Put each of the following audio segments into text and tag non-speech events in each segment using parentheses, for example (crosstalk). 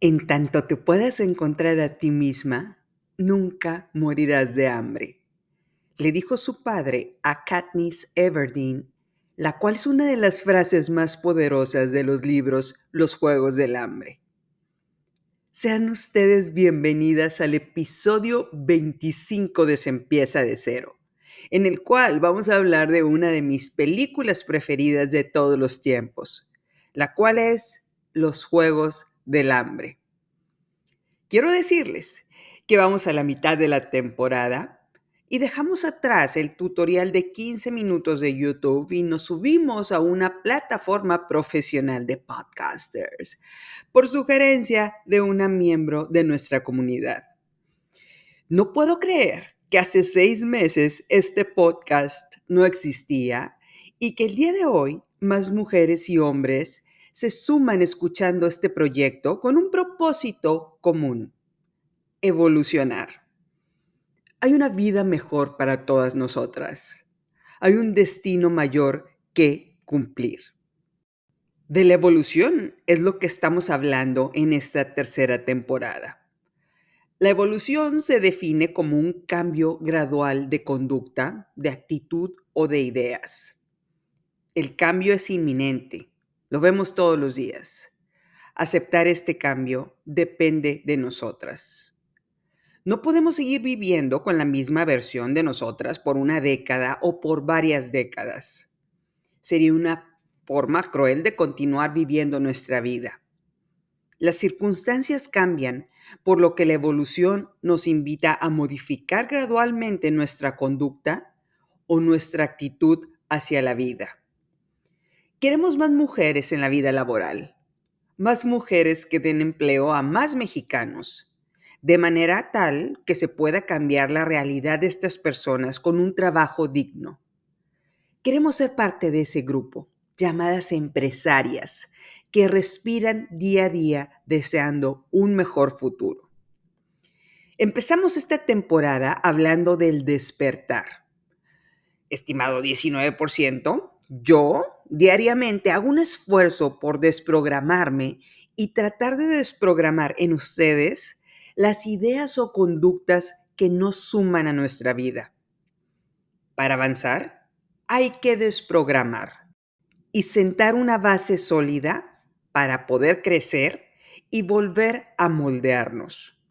En tanto te puedas encontrar a ti misma, nunca morirás de hambre. Le dijo su padre a Katniss Everdeen, la cual es una de las frases más poderosas de los libros Los Juegos del Hambre. Sean ustedes bienvenidas al episodio 25 de Se empieza de cero, en el cual vamos a hablar de una de mis películas preferidas de todos los tiempos, la cual es Los Juegos del Hambre. Quiero decirles que vamos a la mitad de la temporada y dejamos atrás el tutorial de 15 minutos de YouTube y nos subimos a una plataforma profesional de podcasters por sugerencia de una miembro de nuestra comunidad. No puedo creer que hace seis meses este podcast no existía y que el día de hoy más mujeres y hombres se suman escuchando este proyecto con un propósito común, evolucionar. Hay una vida mejor para todas nosotras. Hay un destino mayor que cumplir. De la evolución es lo que estamos hablando en esta tercera temporada. La evolución se define como un cambio gradual de conducta, de actitud o de ideas. El cambio es inminente, lo vemos todos los días. Aceptar este cambio depende de nosotras. No podemos seguir viviendo con la misma versión de nosotras por una década o por varias décadas. Sería una forma cruel de continuar viviendo nuestra vida. Las circunstancias cambian, por lo que la evolución nos invita a modificar gradualmente nuestra conducta o nuestra actitud hacia la vida. Queremos más mujeres en la vida laboral, más mujeres que den empleo a más mexicanos, de manera tal que se pueda cambiar la realidad de estas personas con un trabajo digno. Queremos ser parte de ese grupo llamadas empresarias, que respiran día a día deseando un mejor futuro. Empezamos esta temporada hablando del despertar. Estimado 19%, yo diariamente hago un esfuerzo por desprogramarme y tratar de desprogramar en ustedes las ideas o conductas que no suman a nuestra vida. Para avanzar, hay que desprogramar y sentar una base sólida para poder crecer y volver a moldearnos.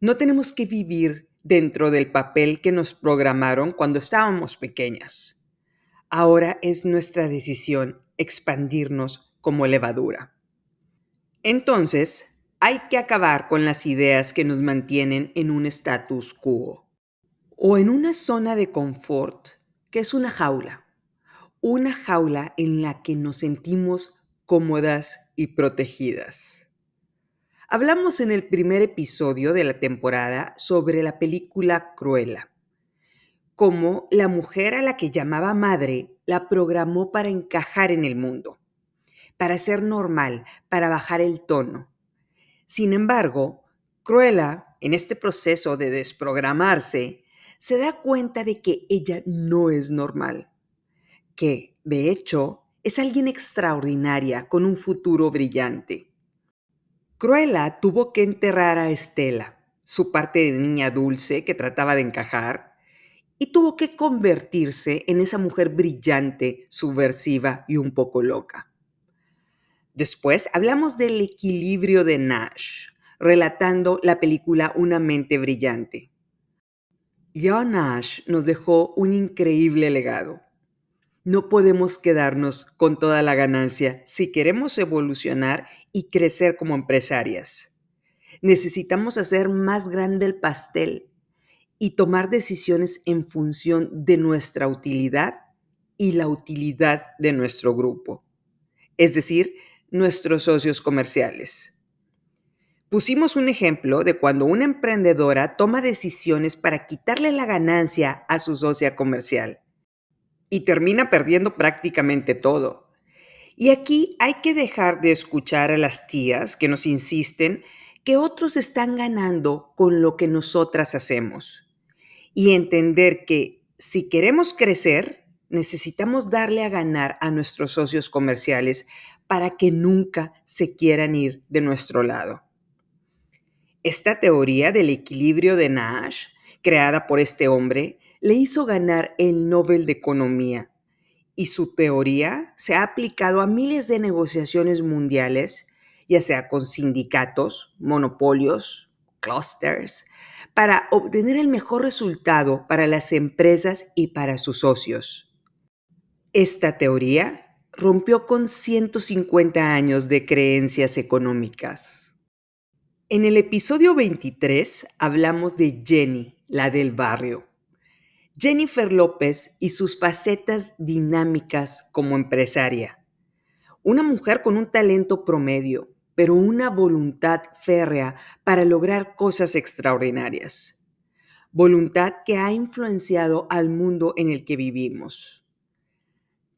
No tenemos que vivir dentro del papel que nos programaron cuando estábamos pequeñas. Ahora es nuestra decisión expandirnos como levadura. Entonces, hay que acabar con las ideas que nos mantienen en un status quo o en una zona de confort que es una jaula una jaula en la que nos sentimos cómodas y protegidas. Hablamos en el primer episodio de la temporada sobre la película Cruella, cómo la mujer a la que llamaba madre la programó para encajar en el mundo, para ser normal, para bajar el tono. Sin embargo, Cruella, en este proceso de desprogramarse, se da cuenta de que ella no es normal que, de hecho, es alguien extraordinaria con un futuro brillante. Cruella tuvo que enterrar a Estela, su parte de niña dulce que trataba de encajar, y tuvo que convertirse en esa mujer brillante, subversiva y un poco loca. Después hablamos del equilibrio de Nash, relatando la película Una mente brillante. John Nash nos dejó un increíble legado no podemos quedarnos con toda la ganancia si queremos evolucionar y crecer como empresarias. Necesitamos hacer más grande el pastel y tomar decisiones en función de nuestra utilidad y la utilidad de nuestro grupo, es decir, nuestros socios comerciales. Pusimos un ejemplo de cuando una emprendedora toma decisiones para quitarle la ganancia a su socia comercial y termina perdiendo prácticamente todo. Y aquí hay que dejar de escuchar a las tías que nos insisten que otros están ganando con lo que nosotras hacemos y entender que si queremos crecer, necesitamos darle a ganar a nuestros socios comerciales para que nunca se quieran ir de nuestro lado. Esta teoría del equilibrio de Nash, creada por este hombre, le hizo ganar el Nobel de Economía y su teoría se ha aplicado a miles de negociaciones mundiales, ya sea con sindicatos, monopolios, clusters, para obtener el mejor resultado para las empresas y para sus socios. Esta teoría rompió con 150 años de creencias económicas. En el episodio 23 hablamos de Jenny, la del barrio. Jennifer López y sus facetas dinámicas como empresaria. Una mujer con un talento promedio, pero una voluntad férrea para lograr cosas extraordinarias. Voluntad que ha influenciado al mundo en el que vivimos.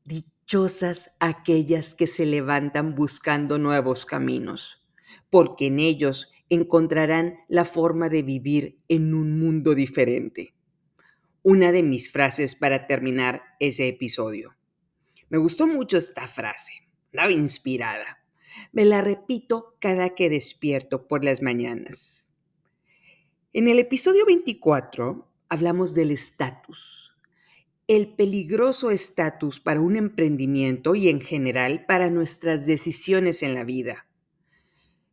Dichosas aquellas que se levantan buscando nuevos caminos, porque en ellos encontrarán la forma de vivir en un mundo diferente. Una de mis frases para terminar ese episodio. Me gustó mucho esta frase, la inspirada. Me la repito cada que despierto por las mañanas. En el episodio 24 hablamos del estatus, el peligroso estatus para un emprendimiento y en general para nuestras decisiones en la vida.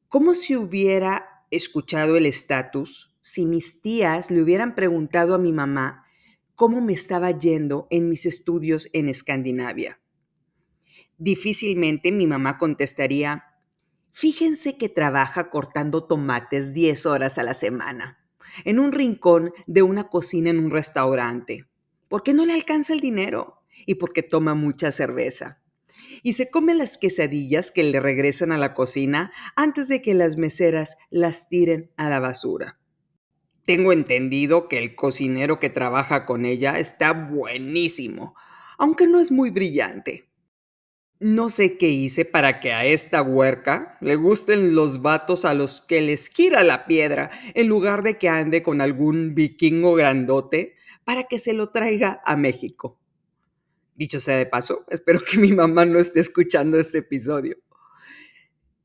Como si hubiera escuchado el estatus si mis tías le hubieran preguntado a mi mamá cómo me estaba yendo en mis estudios en Escandinavia? Difícilmente mi mamá contestaría, fíjense que trabaja cortando tomates 10 horas a la semana, en un rincón de una cocina en un restaurante, porque no le alcanza el dinero y porque toma mucha cerveza. Y se come las quesadillas que le regresan a la cocina antes de que las meseras las tiren a la basura. Tengo entendido que el cocinero que trabaja con ella está buenísimo, aunque no es muy brillante. No sé qué hice para que a esta huerca le gusten los vatos a los que les gira la piedra, en lugar de que ande con algún vikingo grandote para que se lo traiga a México. Dicho sea de paso, (laughs) espero que mi mamá no esté escuchando este episodio.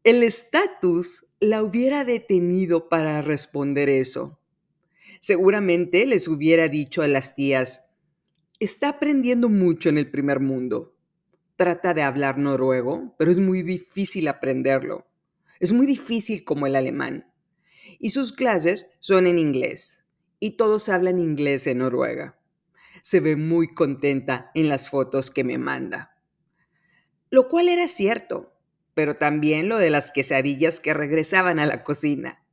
El estatus la hubiera detenido para responder eso. Seguramente les hubiera dicho a las tías, está aprendiendo mucho en el primer mundo trata de hablar noruego, pero es muy difícil aprenderlo. Es muy difícil como el alemán. Y sus clases son en inglés. Y todos hablan inglés en Noruega. Se ve muy contenta en las fotos que me manda. Lo cual era cierto, pero también lo de las quesadillas que regresaban a la cocina.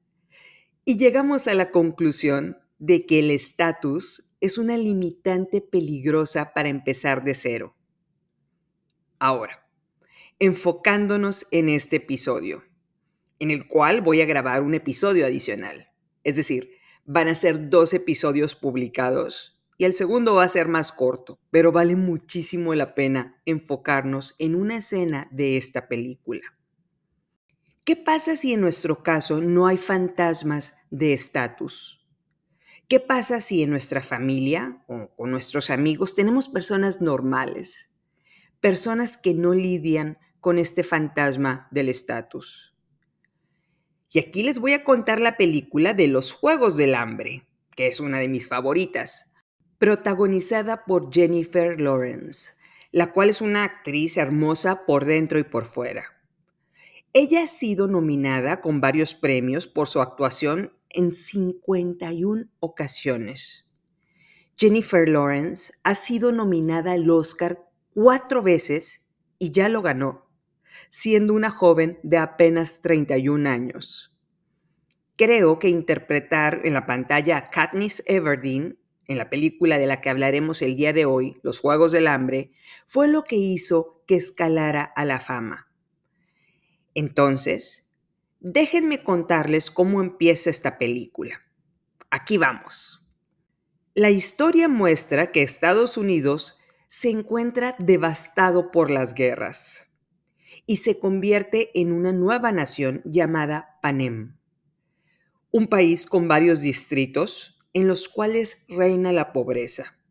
Y llegamos a la conclusión de que el estatus es una limitante peligrosa para empezar de cero. Ahora, enfocándonos en este episodio, en el cual voy a grabar un episodio adicional. Es decir, van a ser dos episodios publicados y el segundo va a ser más corto, pero vale muchísimo la pena enfocarnos en una escena de esta película. ¿Qué pasa si en nuestro caso no hay fantasmas de estatus? ¿Qué pasa si en nuestra familia o con nuestros amigos tenemos personas normales, personas que no lidian con este fantasma del estatus. Y aquí les voy a contar la película de Los Juegos del Hambre, que es una de mis favoritas, protagonizada por Jennifer Lawrence, la cual es una actriz hermosa por dentro y por fuera. Ella ha sido nominada con varios premios por su actuación en 51 ocasiones. Jennifer Lawrence ha sido nominada al Oscar cuatro veces y ya lo ganó, siendo una joven de apenas 31 años. Creo que interpretar en la pantalla a Katniss Everdeen, en la película de la que hablaremos el día de hoy, Los Juegos del Hambre, fue lo que hizo que escalara a la fama. Entonces, déjenme contarles cómo empieza esta película. Aquí vamos. La historia muestra que Estados Unidos se encuentra devastado por las guerras y se convierte en una nueva nación llamada Panem, un país con varios distritos en los cuales reina la pobreza.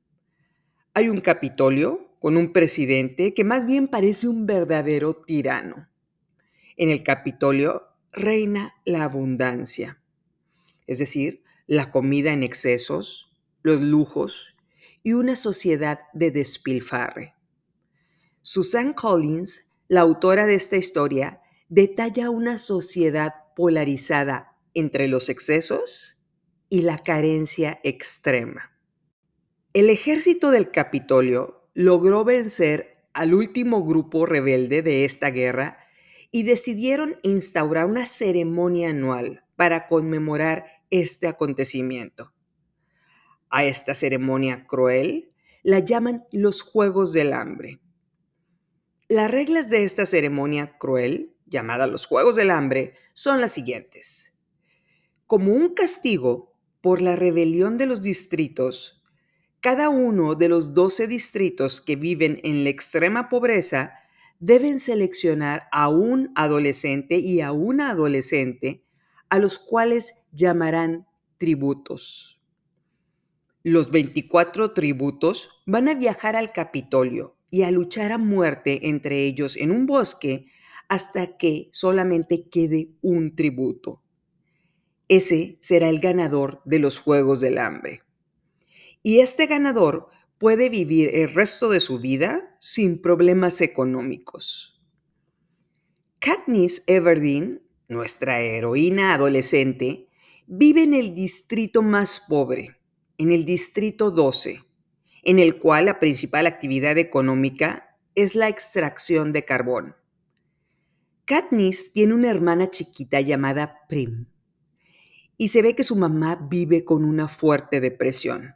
Hay un Capitolio con un presidente que más bien parece un verdadero tirano. En el Capitolio reina la abundancia. es decir, la comida en excesos, los lujos y una sociedad de despilfarre. Susan Collins, la autora de esta historia, detalla una sociedad polarizada entre los excesos y la carencia extrema. El ejército del Capitolio logró vencer al último grupo rebelde de esta guerra y decidieron instaurar una ceremonia anual para conmemorar este acontecimiento. A esta ceremonia cruel la llaman los Juegos del Hambre. Las reglas de esta ceremonia cruel, llamada los Juegos del Hambre, son las siguientes. Como un castigo por la rebelión de los distritos, cada uno de los 12 distritos que viven en la extrema pobreza deben seleccionar a un adolescente y a una adolescente a los cuales llamarán tributos. Los 24 tributos van a viajar al Capitolio y a luchar a muerte entre ellos en un bosque hasta que solamente quede un tributo. Ese será el ganador de los Juegos del Hambre. Y este ganador puede vivir el resto de su vida sin problemas económicos. Katniss Everdeen, nuestra heroína adolescente, vive en el distrito más pobre, en el Distrito 12, en el cual la principal actividad económica es la extracción de carbón. Katniss tiene una hermana chiquita llamada Prim y se ve que su mamá vive con una fuerte depresión.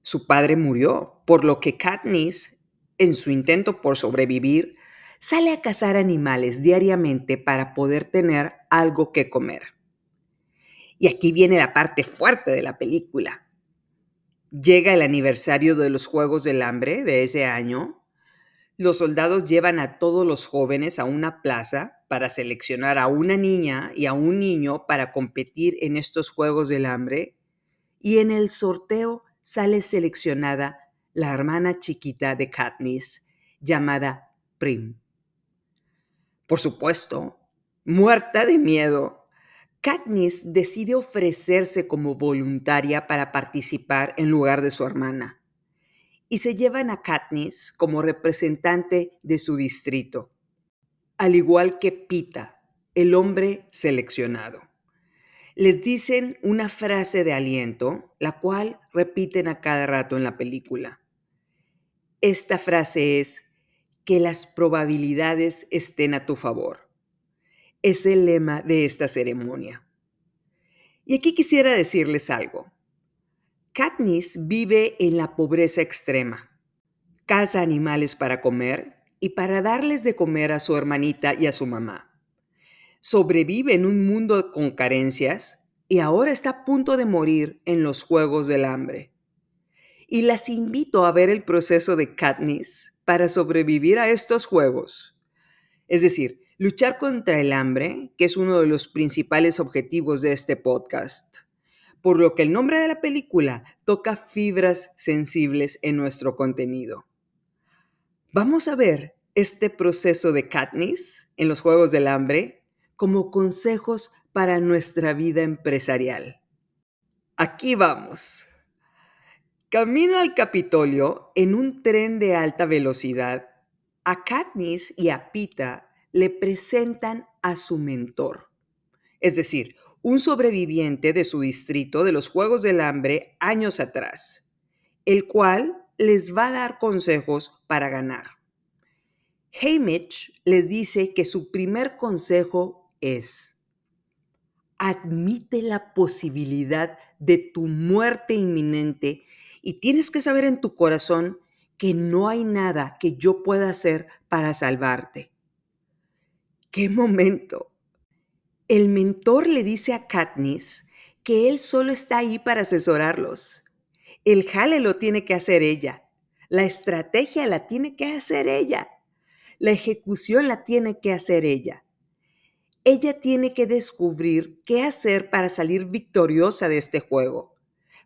Su padre murió, por lo que Katniss, en su intento por sobrevivir, sale a cazar animales diariamente para poder tener algo que comer. Y aquí viene la parte fuerte de la película llega el aniversario de los Juegos del Hambre de ese año, los soldados llevan a todos los jóvenes a una plaza para seleccionar a una niña y a un niño para competir en estos Juegos del Hambre y en el sorteo sale seleccionada la hermana chiquita de Katniss llamada Prim. Por supuesto, muerta de miedo, Katniss decide ofrecerse como voluntaria para participar en lugar de su hermana y se llevan a Katniss como representante de su distrito, al igual que Pita, el hombre seleccionado. Les dicen una frase de aliento, la cual repiten a cada rato en la película. Esta frase es que las probabilidades estén a tu favor es el lema de esta ceremonia. Y aquí quisiera decirles algo. Katniss vive en la pobreza extrema. Caza animales para comer y para darles de comer a su hermanita y a su mamá. Sobrevive en un mundo con carencias y ahora está a punto de morir en los Juegos del Hambre. Y las invito a ver el proceso de Katniss para sobrevivir a estos juegos. Es decir, Luchar contra el hambre, que es uno de los principales objetivos de este podcast, por lo que el nombre de la película toca fibras sensibles en nuestro contenido. Vamos a ver este proceso de Katniss en los Juegos del Hambre como consejos para nuestra vida empresarial. Aquí vamos. Camino al Capitolio en un tren de alta velocidad. A Katniss y a Pita le presentan a su mentor, es decir, un sobreviviente de su distrito de los Juegos del Hambre años atrás, el cual les va a dar consejos para ganar. Haymitch les dice que su primer consejo es, admite la posibilidad de tu muerte inminente y tienes que saber en tu corazón que no hay nada que yo pueda hacer para salvarte. ¡Qué momento! El mentor le dice a Katniss que él solo está ahí para asesorarlos. El jale lo tiene que hacer ella. La estrategia la tiene que hacer ella. La ejecución la tiene que hacer ella. Ella tiene que descubrir qué hacer para salir victoriosa de este juego,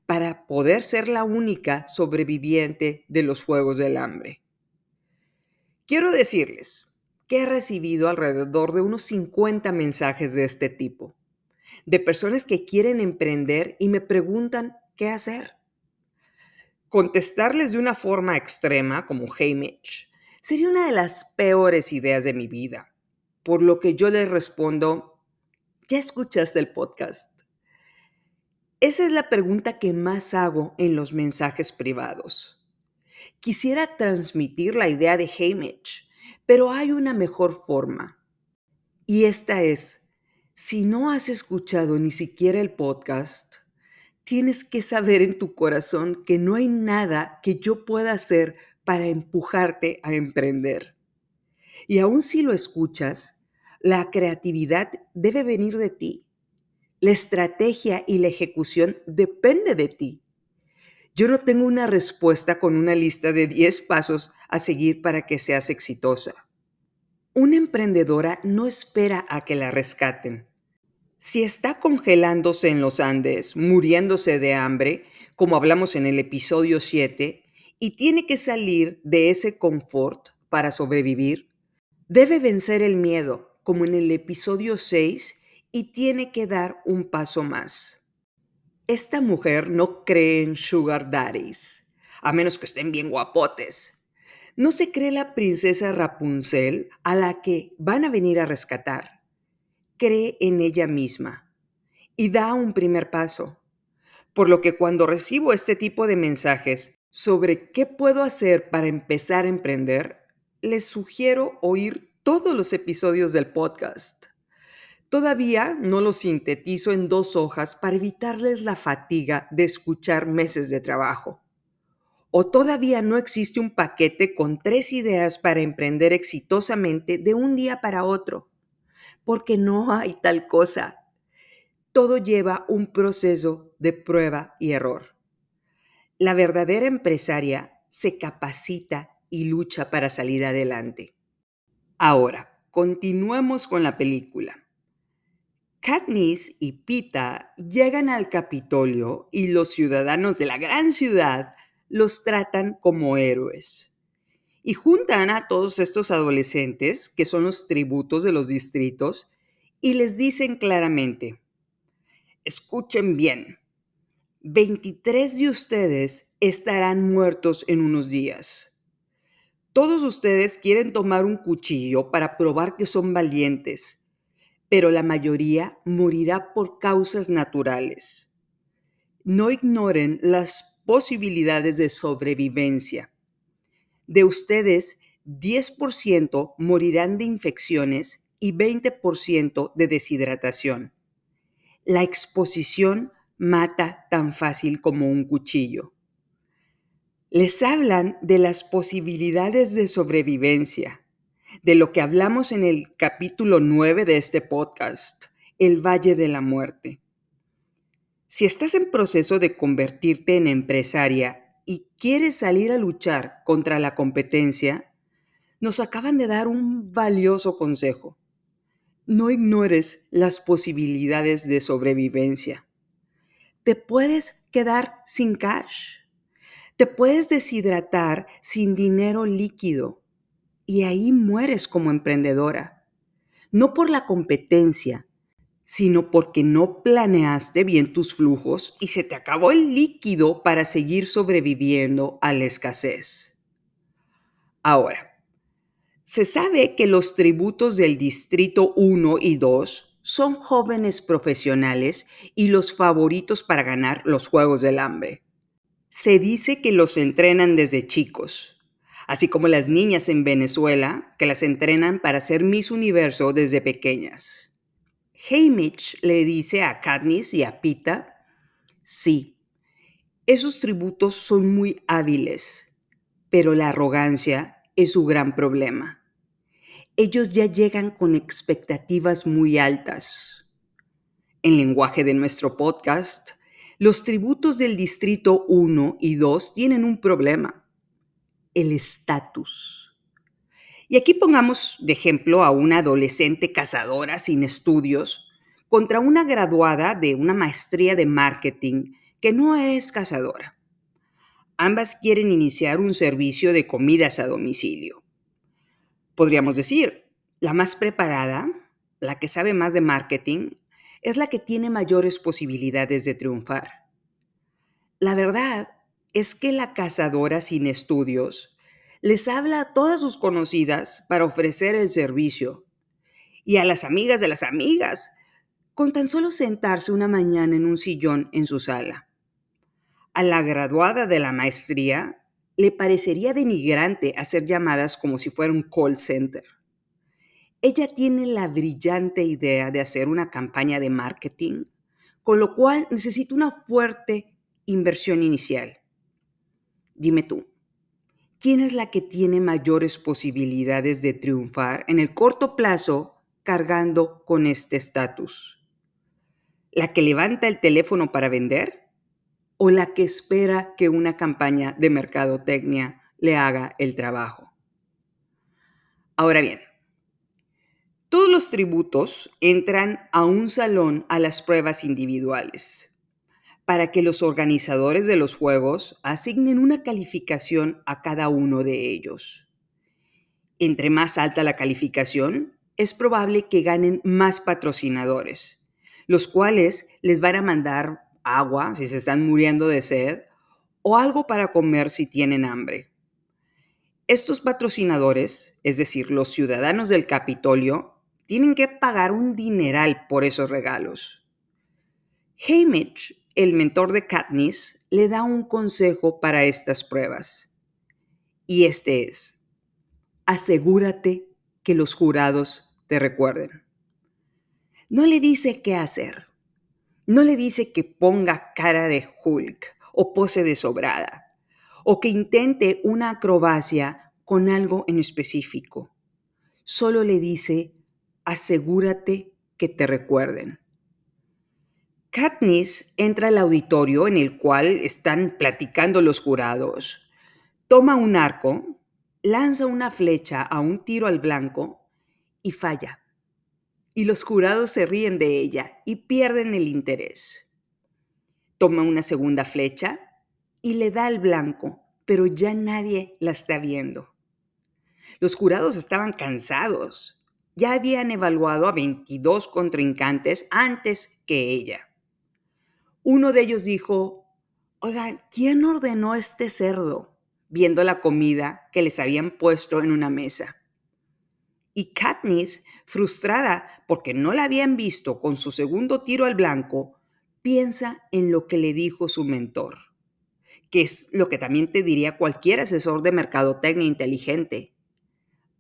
para poder ser la única sobreviviente de los Juegos del Hambre. Quiero decirles, que he recibido alrededor de unos 50 mensajes de este tipo. de personas que quieren emprender y me preguntan qué hacer. Contestarles de una forma extrema, como Hey Mitch, sería una de las peores ideas de mi vida, por lo que yo les respondo, ¿ya escuchaste el podcast? Esa es la pregunta que más hago en los mensajes privados. Quisiera transmitir la idea de Mitch, pero hay una mejor forma. Y esta es, si no has escuchado ni siquiera el podcast, tienes que saber en tu corazón que no hay nada que yo pueda hacer para empujarte a emprender. Y aun si lo escuchas, la creatividad debe venir de ti. La estrategia y la ejecución depende de ti. Yo no tengo una respuesta con una lista de 10 pasos a seguir para que seas exitosa. Una emprendedora no espera a que la rescaten. Si está congelándose en los Andes, muriéndose de hambre, como hablamos en el episodio 7, y tiene que salir de ese confort para sobrevivir, debe vencer el miedo, como en el episodio 6, y tiene que dar un paso más. Esta mujer no cree en sugar daddies, a menos que estén bien guapotes no se cree la princesa Rapunzel a la que van a venir a rescatar. Cree en ella misma y da un primer paso. Por lo que cuando recibo este tipo de mensajes sobre qué puedo hacer para empezar a emprender, les sugiero oír todos los episodios del podcast. Todavía no los sintetizo en dos hojas para evitarles la fatiga de escuchar meses de trabajo. ¿O todavía no existe un paquete con tres ideas para emprender exitosamente de un día para otro? Porque no hay tal cosa. Todo lleva un proceso de prueba y error. La verdadera empresaria se capacita y lucha para salir adelante. Ahora, continuemos con la película. Katniss y Pita llegan al Capitolio y los ciudadanos de la gran ciudad los tratan como héroes. Y juntan a todos estos adolescentes, que son los tributos de los distritos, y les dicen claramente, escuchen bien, 23 de ustedes estarán muertos en unos días. Todos ustedes quieren tomar un cuchillo para probar que son valientes, pero la mayoría morirá por causas naturales. No ignoren las posibilidades de sobrevivencia. De ustedes, 10% morirán de infecciones y 20% de deshidratación. La exposición mata tan fácil como un cuchillo. Les hablan de las posibilidades de sobrevivencia, de lo que hablamos en el capítulo 9 de este podcast, el Valle de la Muerte. Si estás en proceso de convertirte en empresaria y quieres salir a luchar contra la competencia, nos acaban de dar un valioso consejo. No ignores las posibilidades de sobrevivencia. Te puedes quedar sin cash. Te puedes deshidratar sin dinero líquido. Y ahí mueres como emprendedora. No por la competencia, sino porque no planeaste bien tus flujos y se te acabó el líquido para seguir sobreviviendo a la escasez. Ahora, se sabe que los tributos del Distrito 1 y 2 son jóvenes profesionales y los favoritos para ganar los Juegos del Hambre. Se dice que los entrenan desde chicos, así como las niñas en Venezuela que las entrenan para ser Miss Universo desde pequeñas. Hamish le dice a Katniss y a Pita, sí, esos tributos son muy hábiles, pero la arrogancia es su gran problema. Ellos ya llegan con expectativas muy altas. En lenguaje de nuestro podcast, los tributos del Distrito 1 y 2 tienen un problema, el estatus. Y aquí pongamos de ejemplo a una adolescente cazadora sin estudios contra una graduada de una maestría de marketing que no es cazadora. Ambas quieren iniciar un servicio de comidas a domicilio. Podríamos decir, la más preparada, la que sabe más de marketing, es la que tiene mayores posibilidades de triunfar. La verdad es que la cazadora sin estudios les habla a todas sus conocidas para ofrecer el servicio y a las amigas de las amigas con tan solo sentarse una mañana en un sillón en su sala. A la graduada de la maestría le parecería denigrante hacer llamadas como si fuera un call center. Ella tiene la brillante idea de hacer una campaña de marketing, con lo cual necesita una fuerte inversión inicial. Dime tú, ¿quién es la que tiene mayores posibilidades de triunfar en el corto plazo cargando con este estatus? ¿La que levanta el teléfono para vender? ¿O la que espera que una campaña de mercadotecnia le haga el trabajo? Ahora bien, todos los tributos entran a un salón a las pruebas individuales para que los organizadores de los juegos asignen una calificación a cada uno de ellos. Entre más alta la calificación, es probable que ganen más patrocinadores los cuales les van a mandar agua si se están muriendo de sed o algo para comer si tienen hambre. Estos patrocinadores, es decir, los ciudadanos del Capitolio, tienen que pagar un dineral por esos regalos. El mentor de Katniss, le da un consejo para estas pruebas. Y este es, asegúrate que los jurados te recuerden. No le dice qué hacer. No le dice que ponga cara de Hulk o pose de sobrada o que intente una acrobacia con algo en específico. Solo le dice, asegúrate que te recuerden. Katniss entra al auditorio en el cual están platicando los jurados, toma un arco, lanza una flecha a un tiro al blanco y falla y los jurados se ríen de ella y pierden el interés. Toma una segunda flecha y le da al blanco, pero ya nadie la está viendo. Los jurados estaban cansados. Ya habían evaluado a 22 contrincantes antes que ella. Uno de ellos dijo, oigan, ¿quién ordenó este cerdo? viendo la comida que les habían puesto en una mesa. Y Katniss, frustrada porque no la habían visto con su segundo tiro al blanco, piensa en lo que le dijo su mentor, que es lo que también te diría cualquier asesor de mercadotecnia inteligente.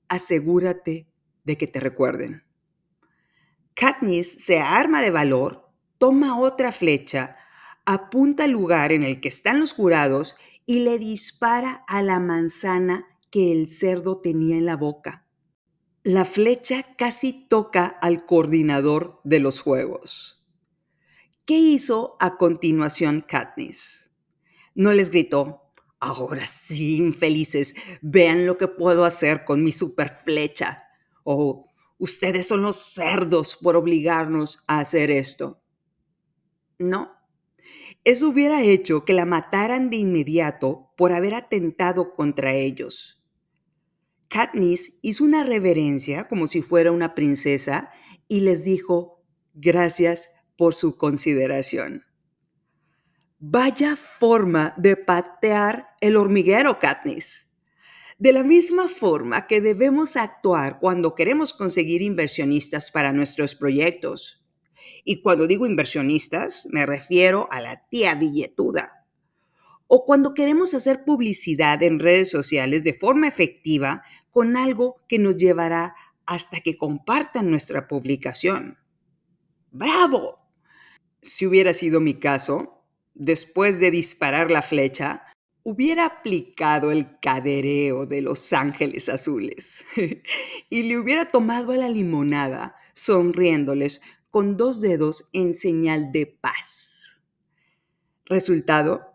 Asegúrate de que te recuerden. Katniss se arma de valor, toma otra flecha, apunta al lugar en el que están los jurados y le dispara a la manzana que el cerdo tenía en la boca. La flecha casi toca al coordinador de los juegos. ¿Qué hizo a continuación Katniss? No les gritó, ahora sí, infelices, vean lo que puedo hacer con mi super flecha. O ustedes son los cerdos por obligarnos a hacer esto. No, eso hubiera hecho que la mataran de inmediato por haber atentado contra ellos. Katniss hizo una reverencia como si fuera una princesa y les dijo, gracias por su consideración. Vaya forma de patear el hormiguero, Katniss. De la misma forma que debemos actuar cuando queremos conseguir inversionistas para nuestros proyectos. Y cuando digo inversionistas, me refiero a la tía billetuda. O cuando queremos hacer publicidad en redes sociales de forma efectiva con algo que nos llevará hasta que compartan nuestra publicación. ¡Bravo! Si hubiera sido mi caso, después de disparar la flecha, hubiera aplicado el cadereo de los ángeles azules (laughs) y le hubiera tomado a la limonada, sonriéndoles con dos dedos en señal de paz. Resultado,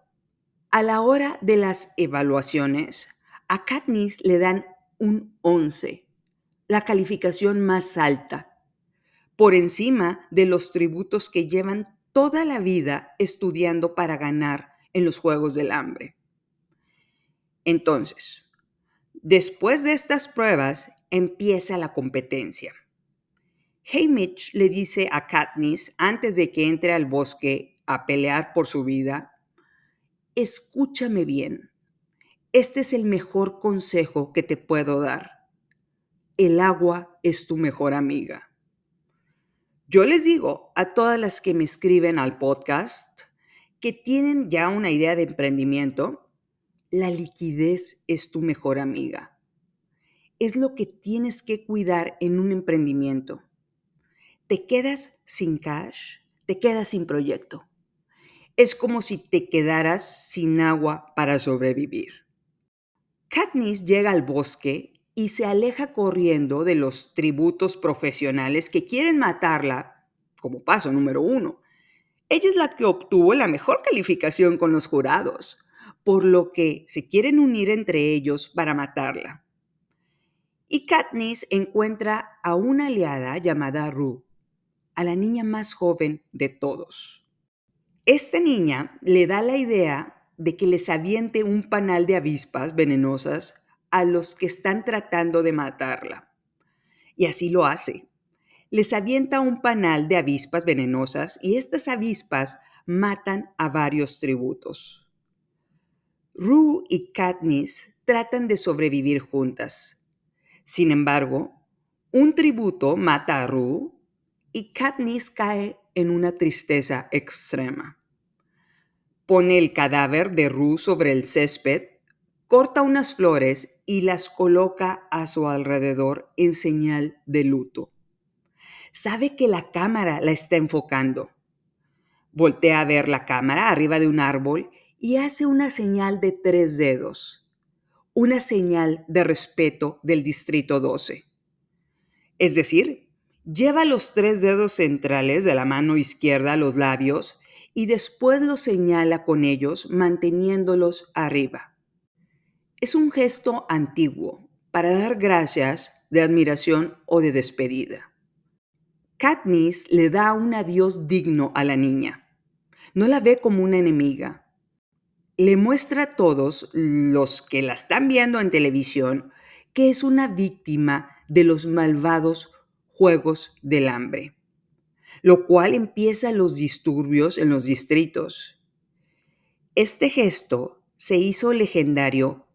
a la hora de las evaluaciones, a Katniss le dan un 11, la calificación más alta, por encima de los tributos que llevan toda la vida estudiando para ganar en los Juegos del Hambre. Entonces, después de estas pruebas empieza la competencia. Haymitch le dice a Katniss antes de que entre al bosque a pelear por su vida, escúchame bien, este es el mejor consejo que te puedo dar. El agua es tu mejor amiga. Yo les digo a todas las que me escriben al podcast que tienen ya una idea de emprendimiento, la liquidez es tu mejor amiga. Es lo que tienes que cuidar en un emprendimiento. Te quedas sin cash, te quedas sin proyecto. Es como si te quedaras sin agua para sobrevivir. Katniss llega al bosque y se aleja corriendo de los tributos profesionales que quieren matarla como paso número uno. Ella es la que obtuvo la mejor calificación con los jurados, por lo que se quieren unir entre ellos para matarla. Y Katniss encuentra a una aliada llamada Rue, a la niña más joven de todos. Esta niña le da la idea de que les aviente un panal de avispas venenosas a los que están tratando de matarla. Y así lo hace. Les avienta un panal de avispas venenosas y estas avispas matan a varios tributos. Rue y Katniss tratan de sobrevivir juntas. Sin embargo, un tributo mata a Rue y Katniss cae en una tristeza extrema. Pone el cadáver de Rue sobre el césped corta unas flores y las coloca a su alrededor en señal de luto. Sabe que la cámara la está enfocando. Voltea a ver la cámara arriba de un árbol y hace una señal de tres dedos, una señal de respeto del Distrito 12. Es decir, lleva los tres dedos centrales de la mano izquierda a los labios y después los señala con ellos manteniéndolos arriba. Es un gesto antiguo para dar gracias de admiración o de despedida. Katniss le da un adiós digno a la niña. No la ve como una enemiga. Le muestra a todos los que la están viendo en televisión que es una víctima de los malvados Juegos del Hambre, lo cual empieza los disturbios en los distritos. Este gesto se hizo legendario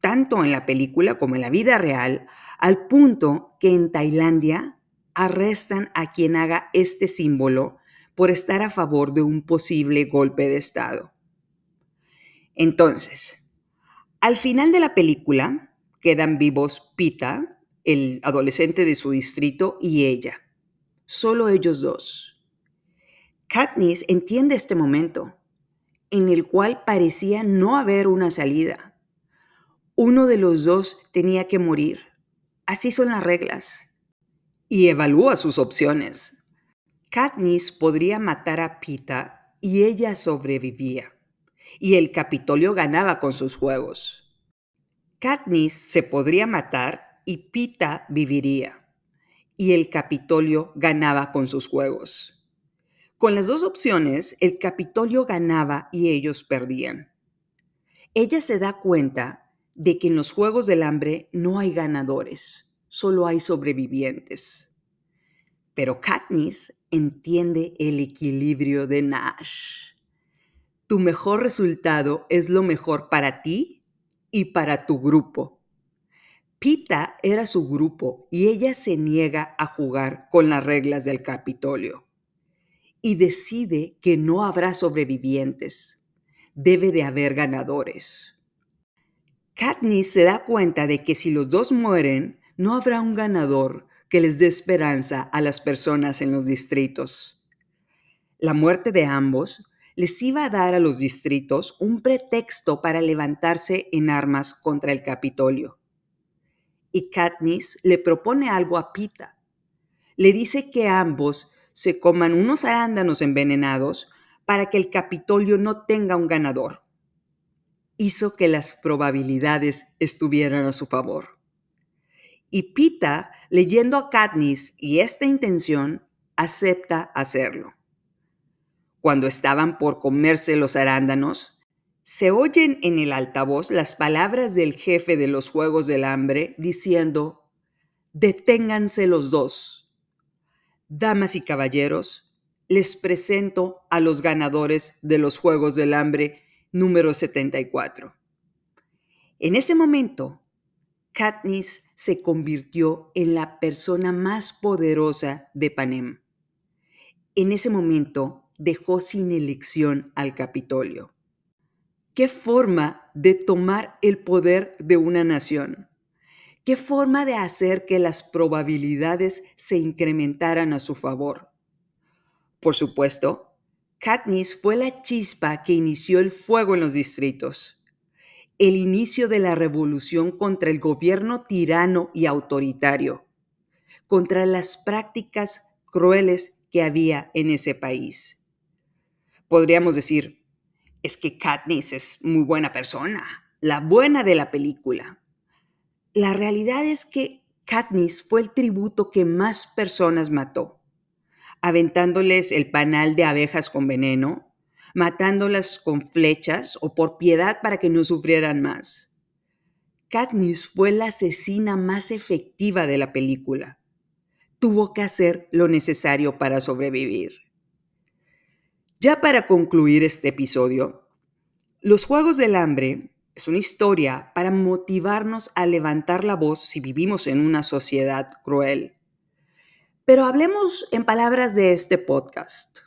tanto en la película como en la vida real, al punto que en Tailandia arrestan a quien haga este símbolo por estar a favor de un posible golpe de Estado. Entonces, al final de la película quedan vivos Pita, el adolescente de su distrito, y ella. Solo ellos dos. Katniss entiende este momento, en el cual parecía no haber una salida uno de los dos tenía que morir. Así son las reglas. Y evalúa sus opciones. Katniss podría matar a Pita y ella sobrevivía. Y el Capitolio ganaba con sus juegos. Katniss se podría matar y Pita viviría. Y el Capitolio ganaba con sus juegos. Con las dos opciones, el Capitolio ganaba y ellos perdían. Ella se da cuenta de que en los Juegos del Hambre no hay ganadores, solo hay sobrevivientes. Pero Katniss entiende el equilibrio de Nash. Tu mejor resultado es lo mejor para ti y para tu grupo. Pita era su grupo y ella se niega a jugar con las reglas del Capitolio y decide que no habrá sobrevivientes. Debe de haber ganadores. Katniss se da cuenta de que si los dos mueren, no habrá un ganador que les dé esperanza a las personas en los distritos. La muerte de ambos les iba a dar a los distritos un pretexto para levantarse en armas contra el Capitolio. Y Katniss le propone algo a Pita. Le dice que ambos se coman unos arándanos envenenados para que el Capitolio no tenga un ganador hizo que las probabilidades estuvieran a su favor. Y Pita, leyendo a Katniss y esta intención, acepta hacerlo. Cuando estaban por comerse los arándanos, se oyen en el altavoz las palabras del jefe de los Juegos del Hambre diciendo, deténganse los dos. Damas y caballeros, les presento a los ganadores de los Juegos del Hambre número 74. En ese momento, Katniss se convirtió en la persona más poderosa de Panem. En ese momento dejó sin elección al Capitolio. ¿Qué forma de tomar el poder de una nación? ¿Qué forma de hacer que las probabilidades se incrementaran a su favor? Por supuesto, Katniss fue la chispa que inició el fuego en los distritos, el inicio de la revolución contra el gobierno tirano y autoritario, contra las prácticas crueles que había en ese país. Podríamos decir, es que Katniss es muy buena persona, la buena de la película. La realidad es que Katniss fue el tributo que más personas mató, aventándoles el panal de abejas con veneno, matándolas con flechas o por piedad para que no sufrieran más. Katniss fue la asesina más efectiva de la película. Tuvo que hacer lo necesario para sobrevivir. Ya para concluir este episodio, Los Juegos del Hambre es una historia para motivarnos a levantar la voz si vivimos en una sociedad cruel. Pero hablemos en palabras de este podcast.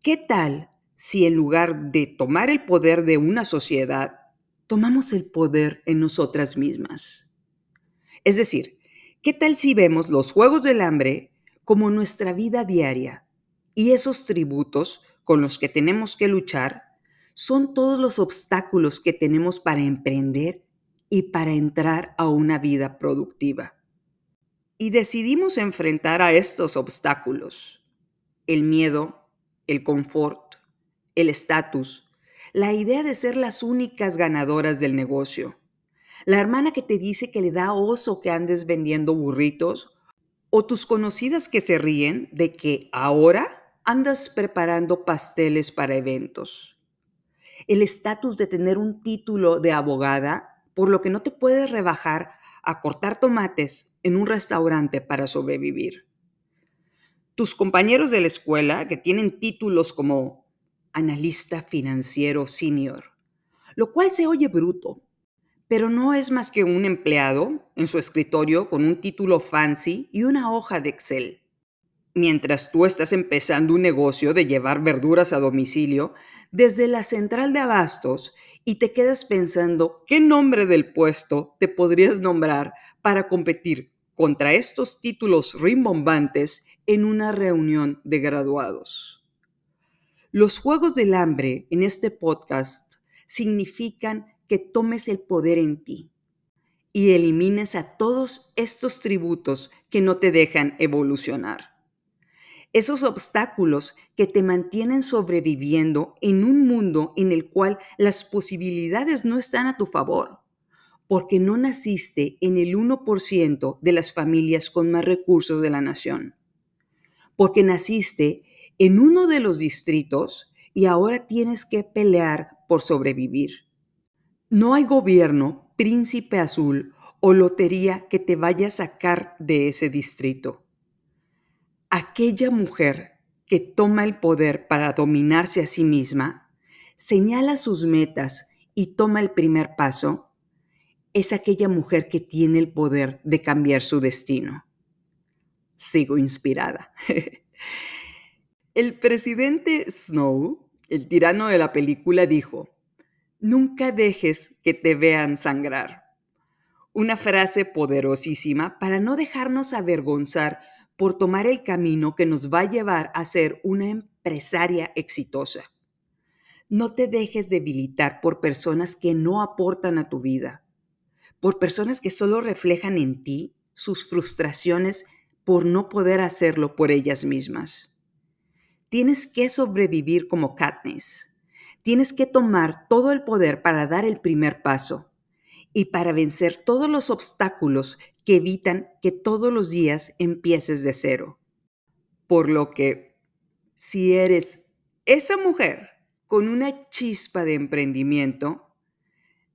¿Qué tal si en lugar de tomar el poder de una sociedad, tomamos el poder en nosotras mismas? Es decir, ¿qué tal si vemos los Juegos del Hambre como nuestra vida diaria y esos tributos con los que tenemos que luchar son todos los obstáculos que tenemos para emprender y para entrar a una vida productiva. Y decidimos enfrentar a estos obstáculos, el miedo, el confort, el estatus, la idea de ser las únicas ganadoras del negocio, la hermana que te dice que le da oso que andes vendiendo burritos, o tus conocidas que se ríen de que ahora andas preparando pasteles para eventos. El estatus de tener un título de abogada, por lo que no te puedes rebajar a cortar tomates en un restaurante para sobrevivir. Tus compañeros de la escuela que tienen títulos como analista financiero senior, lo cual se oye bruto, pero no es más que un empleado en su escritorio con un título fancy y una hoja de Excel mientras tú estás empezando un negocio de llevar verduras a domicilio desde la central de abastos y te quedas pensando qué nombre del puesto te podrías nombrar para competir contra estos títulos rimbombantes en una reunión de graduados. Los Juegos del Hambre en este podcast significan que tomes el poder en ti y elimines a todos estos tributos que no te dejan evolucionar esos obstáculos que te mantienen sobreviviendo en un mundo en el cual las posibilidades no están a tu favor, porque no naciste en el 1% de las familias con más recursos de la nación, porque naciste en uno de los distritos y ahora tienes que pelear por sobrevivir. No hay gobierno, príncipe azul o lotería que te vaya a sacar de ese distrito aquella mujer que toma el poder para dominarse a sí misma, señala sus metas y toma el primer paso, es aquella mujer que tiene el poder de cambiar su destino. Sigo inspirada. (laughs) el presidente Snow, el tirano de la película, dijo, nunca dejes que te vean sangrar. Una frase poderosísima para no dejarnos avergonzar por tomar el camino que nos va a llevar a ser una empresaria exitosa. No te dejes debilitar por personas que no aportan a tu vida, por personas que solo reflejan en ti sus frustraciones por no poder hacerlo por ellas mismas. Tienes que sobrevivir como Katniss. Tienes que tomar todo el poder para dar el primer paso y para vencer todos los obstáculos que evitan que todos los días empieces de cero. Por lo que, si eres esa mujer con una chispa de emprendimiento,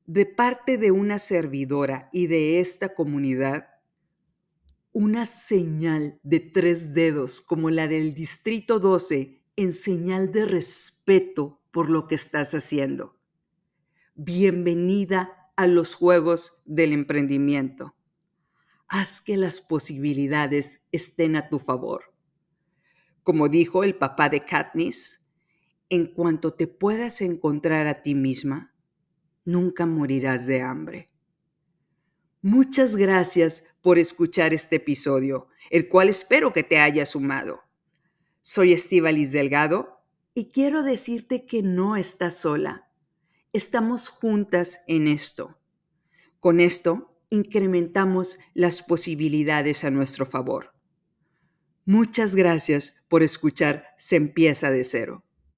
de parte de una servidora y de esta comunidad, una señal de tres dedos como la del Distrito 12 en señal de respeto por lo que estás haciendo. Bienvenida a los Juegos del Emprendimiento. Haz que las posibilidades estén a tu favor. Como dijo el papá de Katniss, en cuanto te puedas encontrar a ti misma, nunca morirás de hambre. Muchas gracias por escuchar este episodio, el cual espero que te haya sumado. Soy Estivalis Delgado y quiero decirte que no estás sola. Estamos juntas en esto. Con esto incrementamos las posibilidades a nuestro favor. Muchas gracias por escuchar Se empieza de cero.